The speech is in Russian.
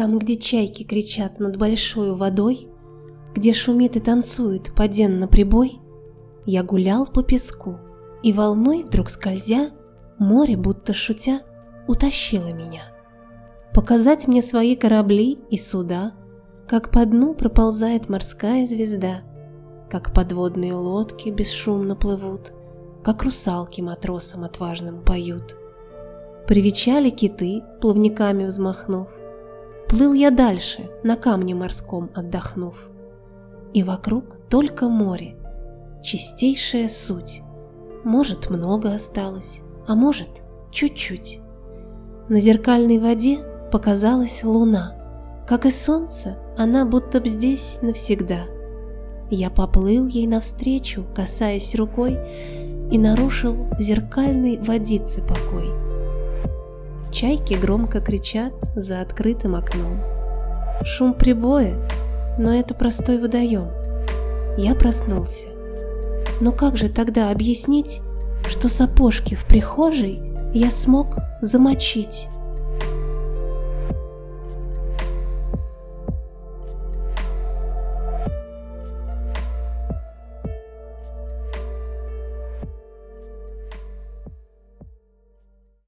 Там, где чайки кричат над большой водой, Где шумит и танцует поденно прибой, Я гулял по песку, и волной вдруг скользя, Море, будто шутя, утащило меня. Показать мне свои корабли и суда, Как по дну проползает морская звезда, Как подводные лодки бесшумно плывут, Как русалки матросам отважным поют. Привечали киты, плавниками взмахнув, Плыл я дальше, на камне морском отдохнув. И вокруг только море, чистейшая суть. Может, много осталось, а может, чуть-чуть. На зеркальной воде показалась луна. Как и солнце, она будто б здесь навсегда. Я поплыл ей навстречу, касаясь рукой, и нарушил зеркальной водицы покой. Чайки громко кричат за открытым окном. Шум прибоя, но это простой водоем. Я проснулся. Но как же тогда объяснить, что сапожки в прихожей я смог замочить?